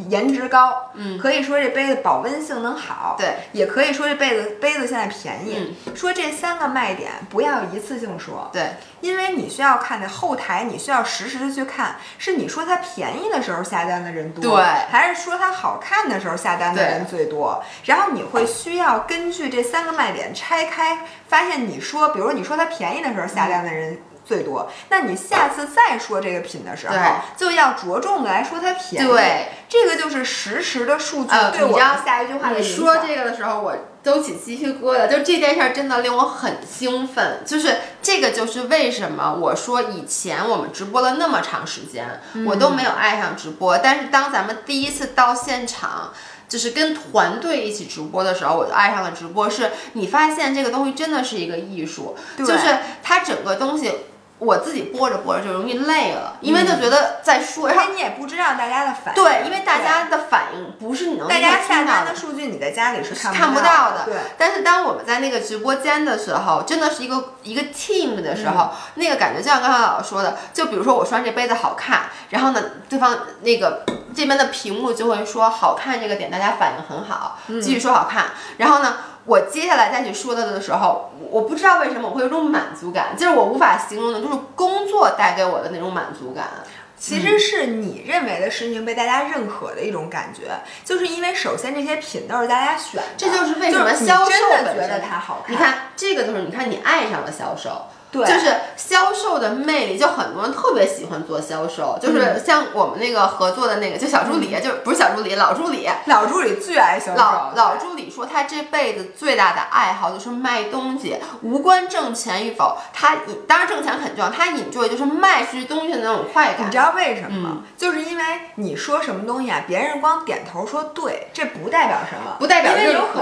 颜值高，嗯。可以说这杯子保温性能好，对，也可以说这杯子杯子现在便宜，说这三个卖点不要一次性说，对，因为你需要看的后台，你需要实时的去看，是你说它便宜的时候下单的人多，对。还是说它好看的时候下单的人最多？然后你会需要根据这三个卖点拆开，发现你说，比如说你说它便宜的时候下单的人。最多，那你下次再说这个品的时候，就要着重的来说它便宜。对，这个就是实时的数据呃对我你知道们下一句话。你说这个的时候，我都起鸡皮疙瘩。就这件事儿真的令我很兴奋，就是这个就是为什么我说以前我们直播了那么长时间，我都没有爱上直播，但是当咱们第一次到现场。就是跟团队一起直播的时候，我就爱上了直播。是你发现这个东西真的是一个艺术，就是它整个东西，我自己播着播着就容易累了，因为就觉得在说，然后因为你也不知道大家的反应。对，因为大家的反应不是你能大家下单的。数据你在家里是看看不到到的对。但是当我们在那个直播间的时候，真的是一个一个 team 的时候，那个感觉就像刚才老师说的，就比如说我说这杯子好看，然后呢，对方那个这边的屏幕就会说好看这个点，大家反应很好，继续说好看，然后呢。我接下来再去说它的时候，我我不知道为什么我会有种满足感，就是我无法形容的，就是工作带给我的那种满足感。其实是你认为的事情被大家认可的一种感觉，就是因为首先这些品都是大家选的，这就是为什么你销售觉得它好看。你看这个就是你看你爱上了销售，对就是销售的魅力，就很多人特别喜欢做销售，就是像我们那个合作的那个，就小助理，就是不是小助理，老助理。老助理最爱销售，老老助理说，他这辈子最大的爱好就是卖东西，无关挣钱与否。他引当然挣钱很重要，他引就的就是卖出去东西的那种快感你知。道为什么嗯吗？就是因为你说什么东西啊，别人光点头说对，这不代表什么，不代表因为有认可可能是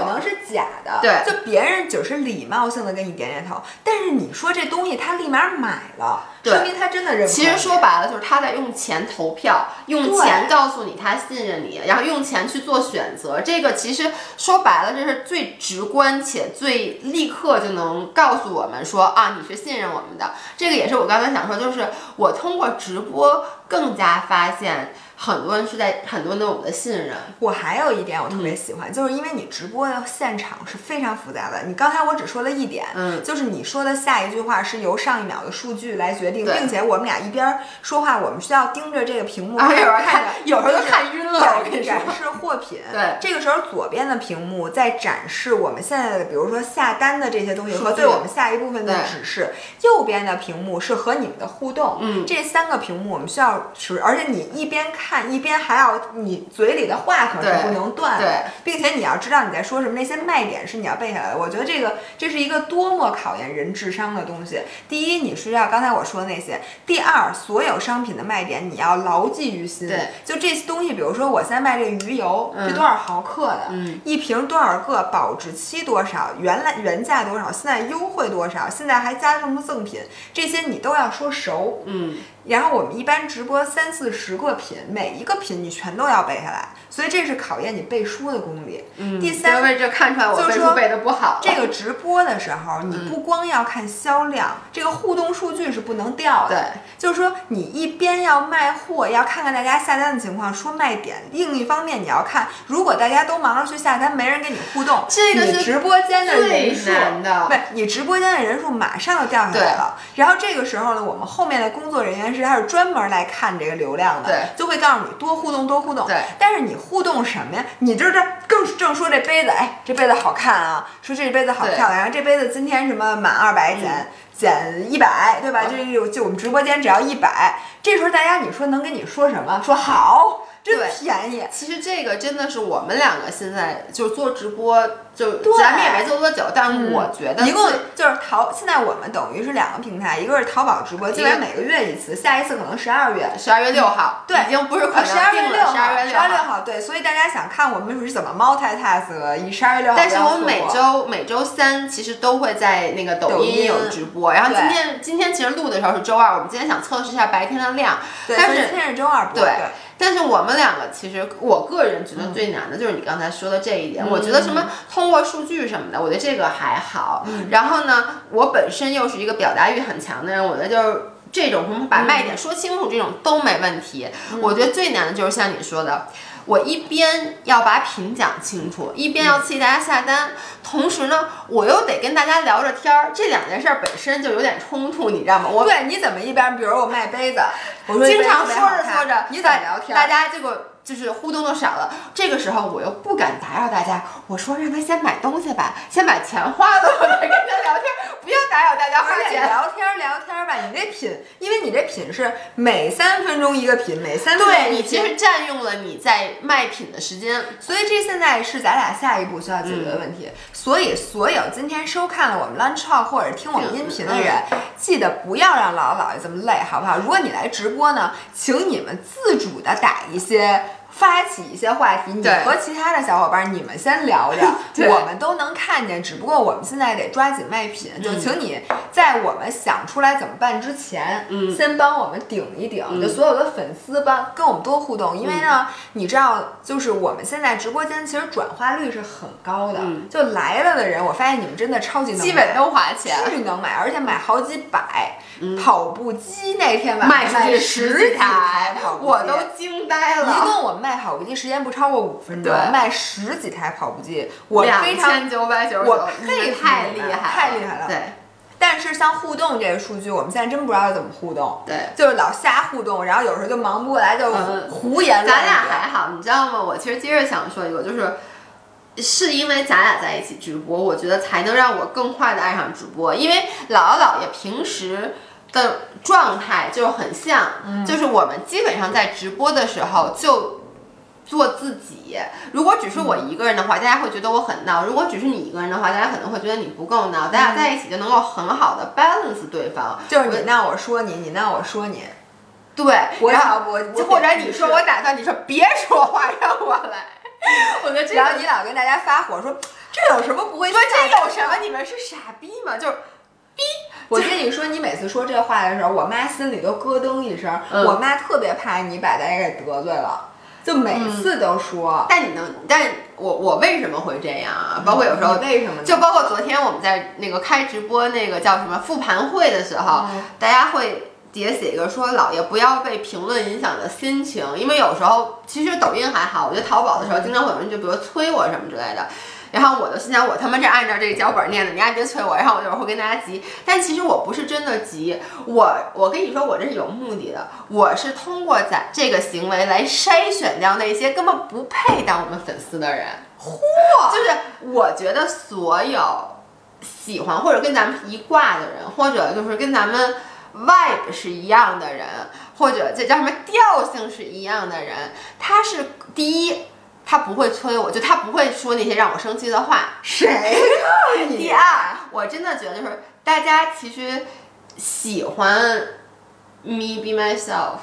假的。对就别人只是礼貌性的给你点点头，但是你说这东西他立马买了，说明他真的认。其实说白了，就是他在用钱投票，用钱告诉你他信任你，然后用钱去做选择。这个其实说白了，这是最直观且最立刻就能告诉我们说啊，你是信任我们的。这个也是我刚才想说，就是我通过直播更加发现。很多人是在很多人对我们的信任，我还有一点我特别喜欢，就是因为你直播的现场是非常复杂的。你刚才我只说了一点，嗯就是你说的下一句话是由上一秒的数据来决定，并且我们俩一边说话，我们需要盯着这个屏幕啊，有时候看有时候都看晕了，我跟你说展。示货品。对这个时候左边的屏幕在展示我们现在的，比如说下单的这些东西和对我们下一部分的指示。右边的屏幕是和你们的互动。嗯这三个屏幕我们需要是，而且你一边看一边还要你嘴里的话可是不能断并且你要知道你在说什么，那些卖点是你要背下来的。我觉得这个这是一个多么考验人智商的东西。第一，你是要刚才我说的那些；第二，所有商品的卖点你要牢记于心。对，就这些东西，比如说我现在卖这个鱼油，嗯这多少毫克的，嗯一瓶多少个，保质期多少，原来原价多少，现在优惠多少，现在还加什么赠品，这些你都要说熟。嗯，然后我们一般直播三四十个品，每一个品你全都要背下来，所以这是考验你背书的功力。嗯，第三为这看出来我就是说背书背的不好。这个直播的时候，你不光要看销量，这个互动数据是不能掉的。对，就是说你一边要卖货，要看看大家下单的情况，说卖点；另一方面，你要看如果大家都忙着去下单，没人跟你互动，这个是直播间的人数最难的不，你直播间的人数马上就掉下来了。然后这个时候呢，我们后面的工作人员是他是专门来看这个流量的，对，就会告诉你多互动多互动。对，但是你互动什么呀？你这这更正说这杯子，哎，这杯子好看啊，说这杯子好漂亮，然后这杯子今天什么满二百减。嗯减一百，对吧？嗯这就就我们直播间只要一百，这时候大家你说能跟你说什么？说好，真对便宜。其实这个真的是我们两个现在就做直播，就咱们也没做多久，但我觉得一共就是淘，现在我们等于是两个平台，一个是淘宝直播，基本上每个月一次，下一次可能十二月。十二月六号，对已经不是可能十二月了，六号，十二月六号，对，所以大家想看我们是怎么 multitask，以十二月六号但是。我每周每周三其实都会在那个抖抖音有直播，然后今天今天其实录的时候是周二，我们今天想测试一下白天的量，对，但是今天是周二播，对但是我们两个其实，我个人觉得最难的就是你刚才说的这一点。我觉得什么通过数据什么的，我觉得这个还好。然后呢，我本身又是一个表达欲很强的人，我觉得就是这种什么把卖点说清楚，这种都没问题。我觉得最难的就是像你说的。我一边要把品讲清楚，一边要刺激大家下单，同时呢，我又得跟大家聊着天儿，这两件事儿本身就有点冲突，你知道吗？我对，你怎么一边，比如我卖杯子，我说经常说着说着，你怎么聊天？大家这个就是互动都少了。这个时候我又不敢打扰大家，我说让他先买东西吧，先把钱花了，我再跟他聊天，不要打扰大家花钱。聊天儿聊天儿吧，你这品，因为你这品是每三分钟一个品，每三分钟对你其实占用了你在卖品的时间。所以这现在是咱俩下一步需要解决的问题。所以所有今天收看了我们 Lunch Talk 或者听我们音频的人，记得不要让姥姥姥爷这么累，好不好？如果你来直播呢，请你们自主的打一些。发起一些话题，你和其他的小伙伴，你们先聊着，我们都能看见。只不过我们现在得抓紧卖品，就嗯请你在我们想出来怎么办之前，嗯。先帮我们顶一顶，嗯。就所有的粉丝帮跟我们多互动，因为呢，你知道，就是我们现在直播间其实转化率是很高的，嗯。就来了的人，我发现你们真的超级能买，基本都花钱，巨能买，而且买好几百。嗯跑步机那天晚上卖出去十十几台我都惊呆了一了。共我们卖跑步机时间不超过五分钟，对卖十几台跑步机，我两非常千九百九十我九，佩服太厉害，太厉害了对但是像互动这个数据，我们现在真不知道怎么互动，对。就是老瞎互动，然后有时候就忙不过来，就嗯胡言乱语。咱俩还好，你知道吗？我其实接着想说一个，就是是因为咱俩在一起直播，我觉得才能让我更快的爱上直播。因为姥姥姥爷平时的状态就很像，就是我们基本上在直播的时候就。做自己。如果只是我一个人的话，大家会觉得我很闹；如果只是你一个人的话，大家可能会觉得你不够闹。大家在一起就能够很好的 balance 对方。就是你闹我说你，你闹我说你，对，我然后我，我或者你说我打断，你说别说话，让我来。我觉得这个然后你老跟大家发火说这有什么不会？说这有什么？你们是傻逼吗？就是我跟你说，你每次说这话的时候，我妈心里都咯噔一声。嗯我妈特别怕你把大家给得罪了，就每次都说。但你能，但我我为什么会这样啊？包括有时候你为什么呢？就包括昨天我们在那个开直播那个叫什么复盘会的时候，嗯大家会底下写一个说老爷不要被评论影响的心情，因为有时候其实抖音还好，我觉得淘宝的时候经常会有人就比如催我什么之类的。然后我就心想，我他妈这按照这个脚本念的，你还别催我。然后我一会儿会跟大家急，但其实我不是真的急，我我跟你说，我这是有目的的，我是通过咱这个行为来筛选掉那些根本不配当我们粉丝的人。嚯！就是我觉得所有喜欢或者跟咱们一挂的人，或者就是跟咱们 vibe 是一样的人，或者这叫什么调性是一样的人，他是第一。他不会催我，就他不会说那些让我生气的话。谁告诉你？第二，我真的觉得就是大家其实喜欢 me be myself，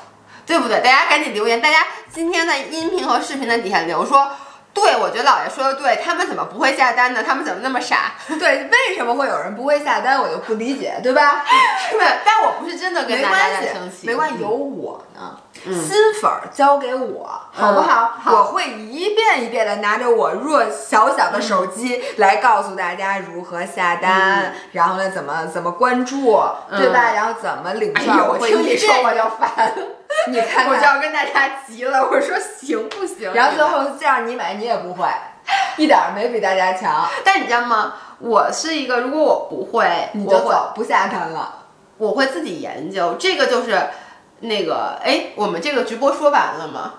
对不对？大家赶紧留言，大家今天在音频和视频的底下留说。对，我觉得姥爷说的对，他们怎么不会下单呢？他们怎么那么傻？对，为什么会有人不会下单，我就不理解，对吧？是吧？但我不是真的跟大家生，气，没关系，嗯有我呢。嗯新粉儿交给我，好不好？好我会一遍一遍的拿着我弱小小的手机来告诉大家如何下单，然后呢怎么怎么关注，对吧？嗯然后怎么领哎券，呦，我听 你说我就烦，你看我就，要跟大家急了。我说行不行？然后最后这样你买你也不会，一点儿没比大家强，但你知道吗？我是一个，如果我不会，你就走不下单了。我会自己研究。这个就是那个，哎，我们这个直播说完了吗？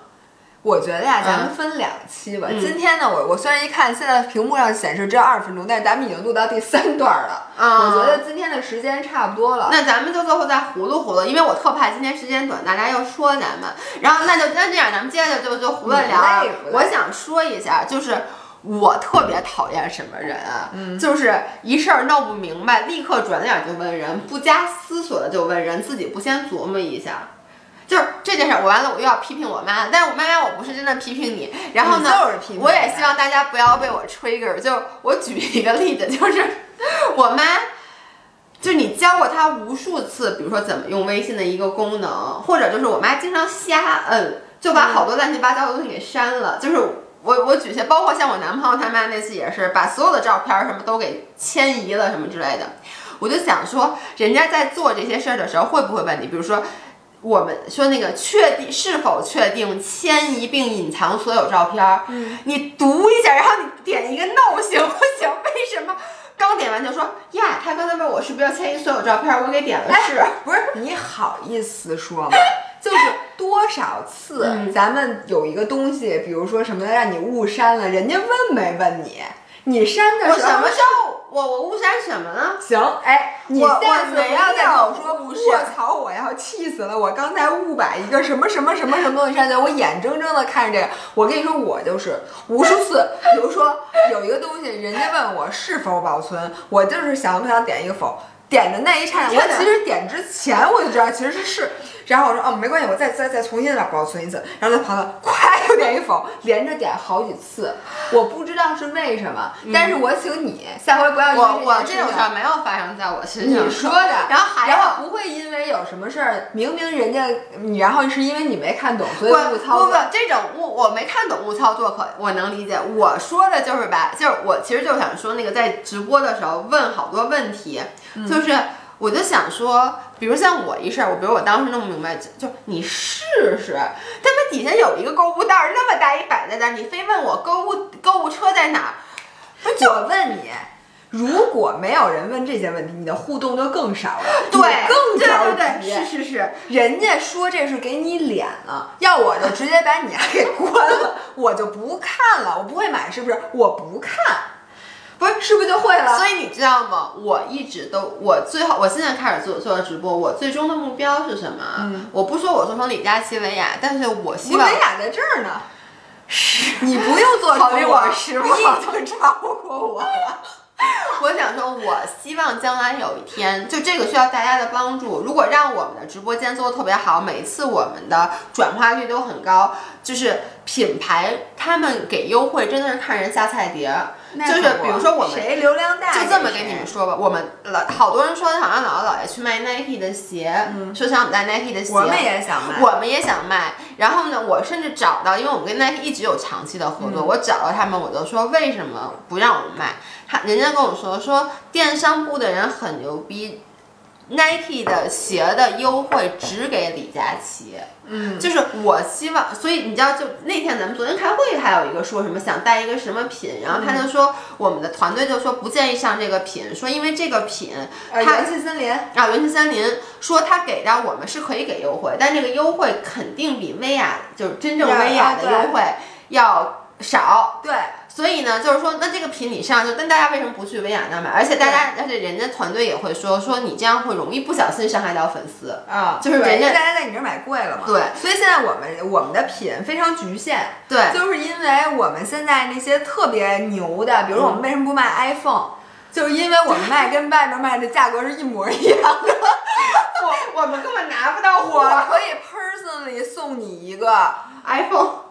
我觉得呀，咱们嗯分两期吧。嗯今天呢，我我虽然一看现在屏幕上显示只有二十分钟，但是咱们已经录到第三段了。啊我觉得今天的时间差不多了。那咱们就最后再葫芦葫芦，因为我特怕今天时间短，大家又说咱们。然后那就那这样，咱们接着就就胡乱聊。我想说一下，就是我特别讨厌什么人啊？就是一事儿闹不明白，立刻转脸就问人，不加思索的就问人，自己不先琢磨一下。就是这件事儿，我完了，我又要批评我妈了。但是我妈妈，我不是真的批评你。然后呢，就是批评我也希望大家不要被我 trigger。就我举一个例子，就是 我妈，就是你教过她无数次，比如说怎么用微信的一个功能，或者就是我妈经常瞎摁，就把好多乱七八糟的东西给删了。就是我我举些，包括像我男朋友他妈那次也是，把所有的照片儿什么都给迁移了什么之类的。我就想说，人家在做这些事儿的时候会不会问你？比如说，我们说那个确定是否确定迁移并隐藏所有照片儿，你读一下，然后你点一个 no 行不行？为什么？刚点完就说呀，他刚才问我是不是要迁移所有照片儿，我给点了是。不是你好意思说吗？就是多少次嗯咱们有一个东西，比如说什么让你误删了，人家问没问你？你删的时候我什么时候我我误删什么了？行，哎，你我下次我不要再跟我说，误我操，我要气死了！我刚才误把一个什么什么什么什么东西删掉，我眼睁睁的看着这个。我跟你说，我就是无数次，比如说有一个东西，人家问我是否保存，我就是想不想点一个否。点的那一刹那，我其实点之前我就知道其实是是，然后我说哦没关系，我再再再重新再保存一次，然后他旁边咵又点一否，连着点好几次，我不知道是为什么，但是我请你下回不要我我这种事儿没有发生在我身上。你说的，然后还有然后不会因为有什么事儿，明明人家你，然后是因为你没看懂，所以不误操作。不不，这种误我没看懂误操作可我能理解。我说的就是吧，就是我其实就想说那个在直播的时候问好多问题，嗯就是我就想说，比如像我一事儿，我比如我当时弄不明白，就就你试试，他们底下有一个购物袋儿那么大一摆在那儿，你非问我购物购物车在哪儿？我问你，如果没有人问这些问题，你的互动就更少了，对，更对着对急。对，是是是，人家说这是给你脸了，要我就直接把你给关了，我就不看了，我不会买，是不是？我不看，不是，是不是就会了？所以你知道吗？我一直都，我最后，我现在开始做做直播，我最终的目标是什么？嗯我不说我做成李佳琦维亚，但是我希望你维亚在这儿呢，你不用做成我失望你已经超过我了。我想说，我希望将来有一天，就这个需要大家的帮助。如果让我们的直播间做的特别好，每一次我们的转化率都很高，就是品牌他们给优惠真的是看人下菜碟儿。就是比如说我们谁流量大，就这么跟你们说吧，我们老好多人说好像姥姥姥爷去卖 Nike 的鞋，说想我们带 Nike 的鞋，我们也想卖。我们也想卖。然后呢，我甚至找到，因为我们跟 Nike 一直有长期的合作，我找到他们，我就说为什么不让我们卖？他人家跟我说说电商部的人很牛逼。Nike 的鞋的优惠只给李佳琦，嗯，就是我希望，所以你知道，就那天咱们昨天开会，还有一个说什么想带一个什么品，然后他就说我们的团队就说不建议上这个品，说因为这个品呃，它元气森林，啊，元气森林说他给到我们是可以给优惠，但这个优惠肯定比薇娅就是真正薇娅的优惠要少。对，所以呢，就是说，那这个品你上就，但大家为什么不去薇娅那买？而且大家，而且人家团队也会说，说你这样会容易不小心伤害到粉丝。啊，就是人家大家在你这儿买贵了嘛，对，所以现在我们我们的品非常局限，对，就是因为我们现在那些特别牛的，比如我们为什么不卖 iPhone，、就是因为我们卖跟外面卖的价格是一模一样的，我我们根本拿不到我可以 personally 送你一个 iPhone。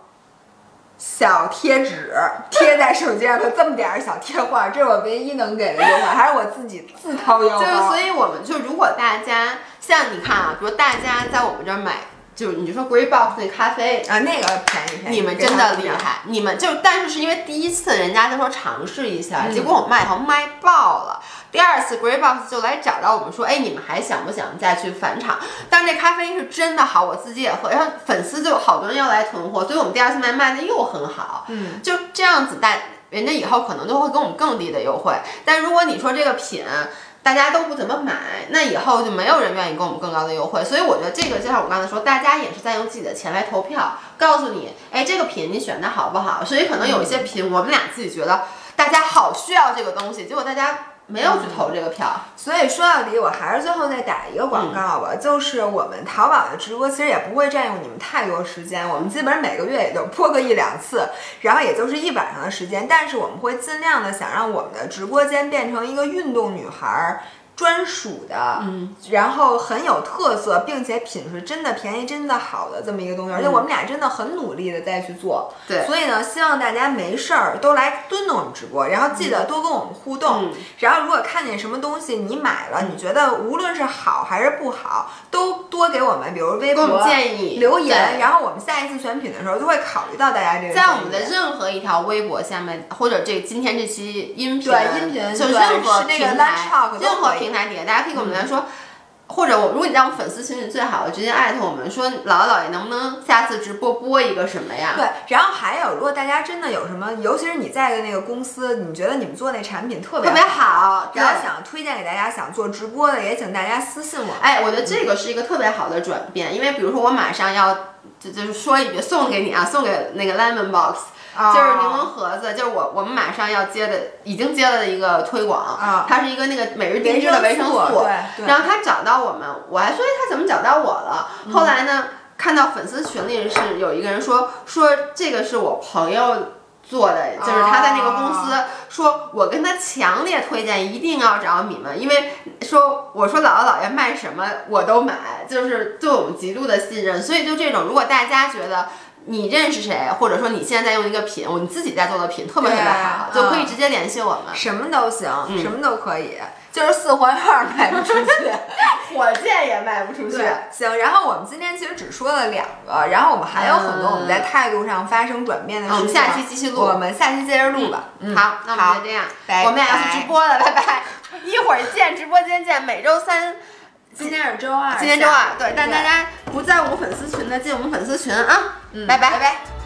小贴纸贴在手机上的，这么点儿小贴画，这是我唯一能给的优惠，还是我自己自掏腰包。就是，所以我们就如果大家像你看啊，比如大家在我们这儿买，就你就说 Grey Box 那咖啡。啊，那个便宜便宜，你们真的厉害，你们就但是是因为第一次人家就说尝试一下，结果我们卖以后卖爆了。第二次 Grey Box 就来找到我们说，哎，你们还想不想再去返场？但是这咖啡是真的好，我自己也喝，然后粉丝就好多人要来囤货，所以我们第二次卖卖的又很好。嗯，就这样子，但人家以后可能就会给我们更低的优惠。但如果你说这个品大家都不怎么买，那以后就没有人愿意给我们更高的优惠。所以我觉得这个就像我刚才说，大家也是在用自己的钱来投票，告诉你，哎，这个品你选的好不好？所以可能有一些品，我们俩自己觉得大家好需要这个东西，结果大家。没有去投这个票，所以说到底，我还是最后再打一个广告吧，就是我们淘宝的直播其实也不会占用你们太多时间，我们基本上每个月也就播个一两次，然后也就是一晚上的时间，但是我们会尽量的想让我们的直播间变成一个运动女孩。专属的，嗯，然后很有特色，并且品质真的便宜、真的好的这么一个东西，而且我们俩真的很努力的在去做，对，所以呢，希望大家没事儿都来蹲蹲我们直播，然后记得多跟我们互动，然后如果看见什么东西你买了，你觉得无论是好还是不好，都多给我们，比如微博建议留言，然后我们下一次选品的时候就会考虑到大家这个，在我们的任何一条微博下面，或者这今天这期音频，对音频，就任何平台，任何平台底下，大家可以给我们来说。或者我，如果你在我们粉丝群里最好的，直接艾特我们说，姥姥姥爷能不能下次直播播一个什么呀？对，然后还有，如果大家真的有什么，尤其是你在的那个公司，你觉得你们做那产品特别特别好，然后想推荐给大家，想做直播的，也请大家私信我。哎，我觉得这个是一个特别好的转变，因为比如说我马上要就就是说一句送给你啊，送给那个 Lemon Box。就是柠檬盒子，就是我我们马上要接的，已经接了的一个推广。啊，它是一个那个每日定制的维生素。对。然后他找到我们，我还说他怎么找到我了？后来呢，看到粉丝群里是有一个人说说这个是我朋友做的，就是他在那个公司，说我跟他强烈推荐一定要找你们，因为说我说姥姥姥爷卖什么我都买，就是对我们极度的信任。所以就这种，如果大家觉得。你认识谁，或者说你现在在用一个品，我你自己在做的品特别特别好，就可以直接联系我们。什么都行，什么都可以，就是四环号卖不出去，火箭也卖不出去。行，然后我们今天其实只说了两个，然后我们还有很多我们在态度上发生转变的事情。我们下期继续录，我们下期接着录吧。好，那我们就这样，我们俩要去直播了，拜拜，一会儿见，直播间见，每周三。今天是周二，今天周二，对，但大家不在我们粉丝群的，进我们粉丝群啊，嗯，拜拜，拜拜。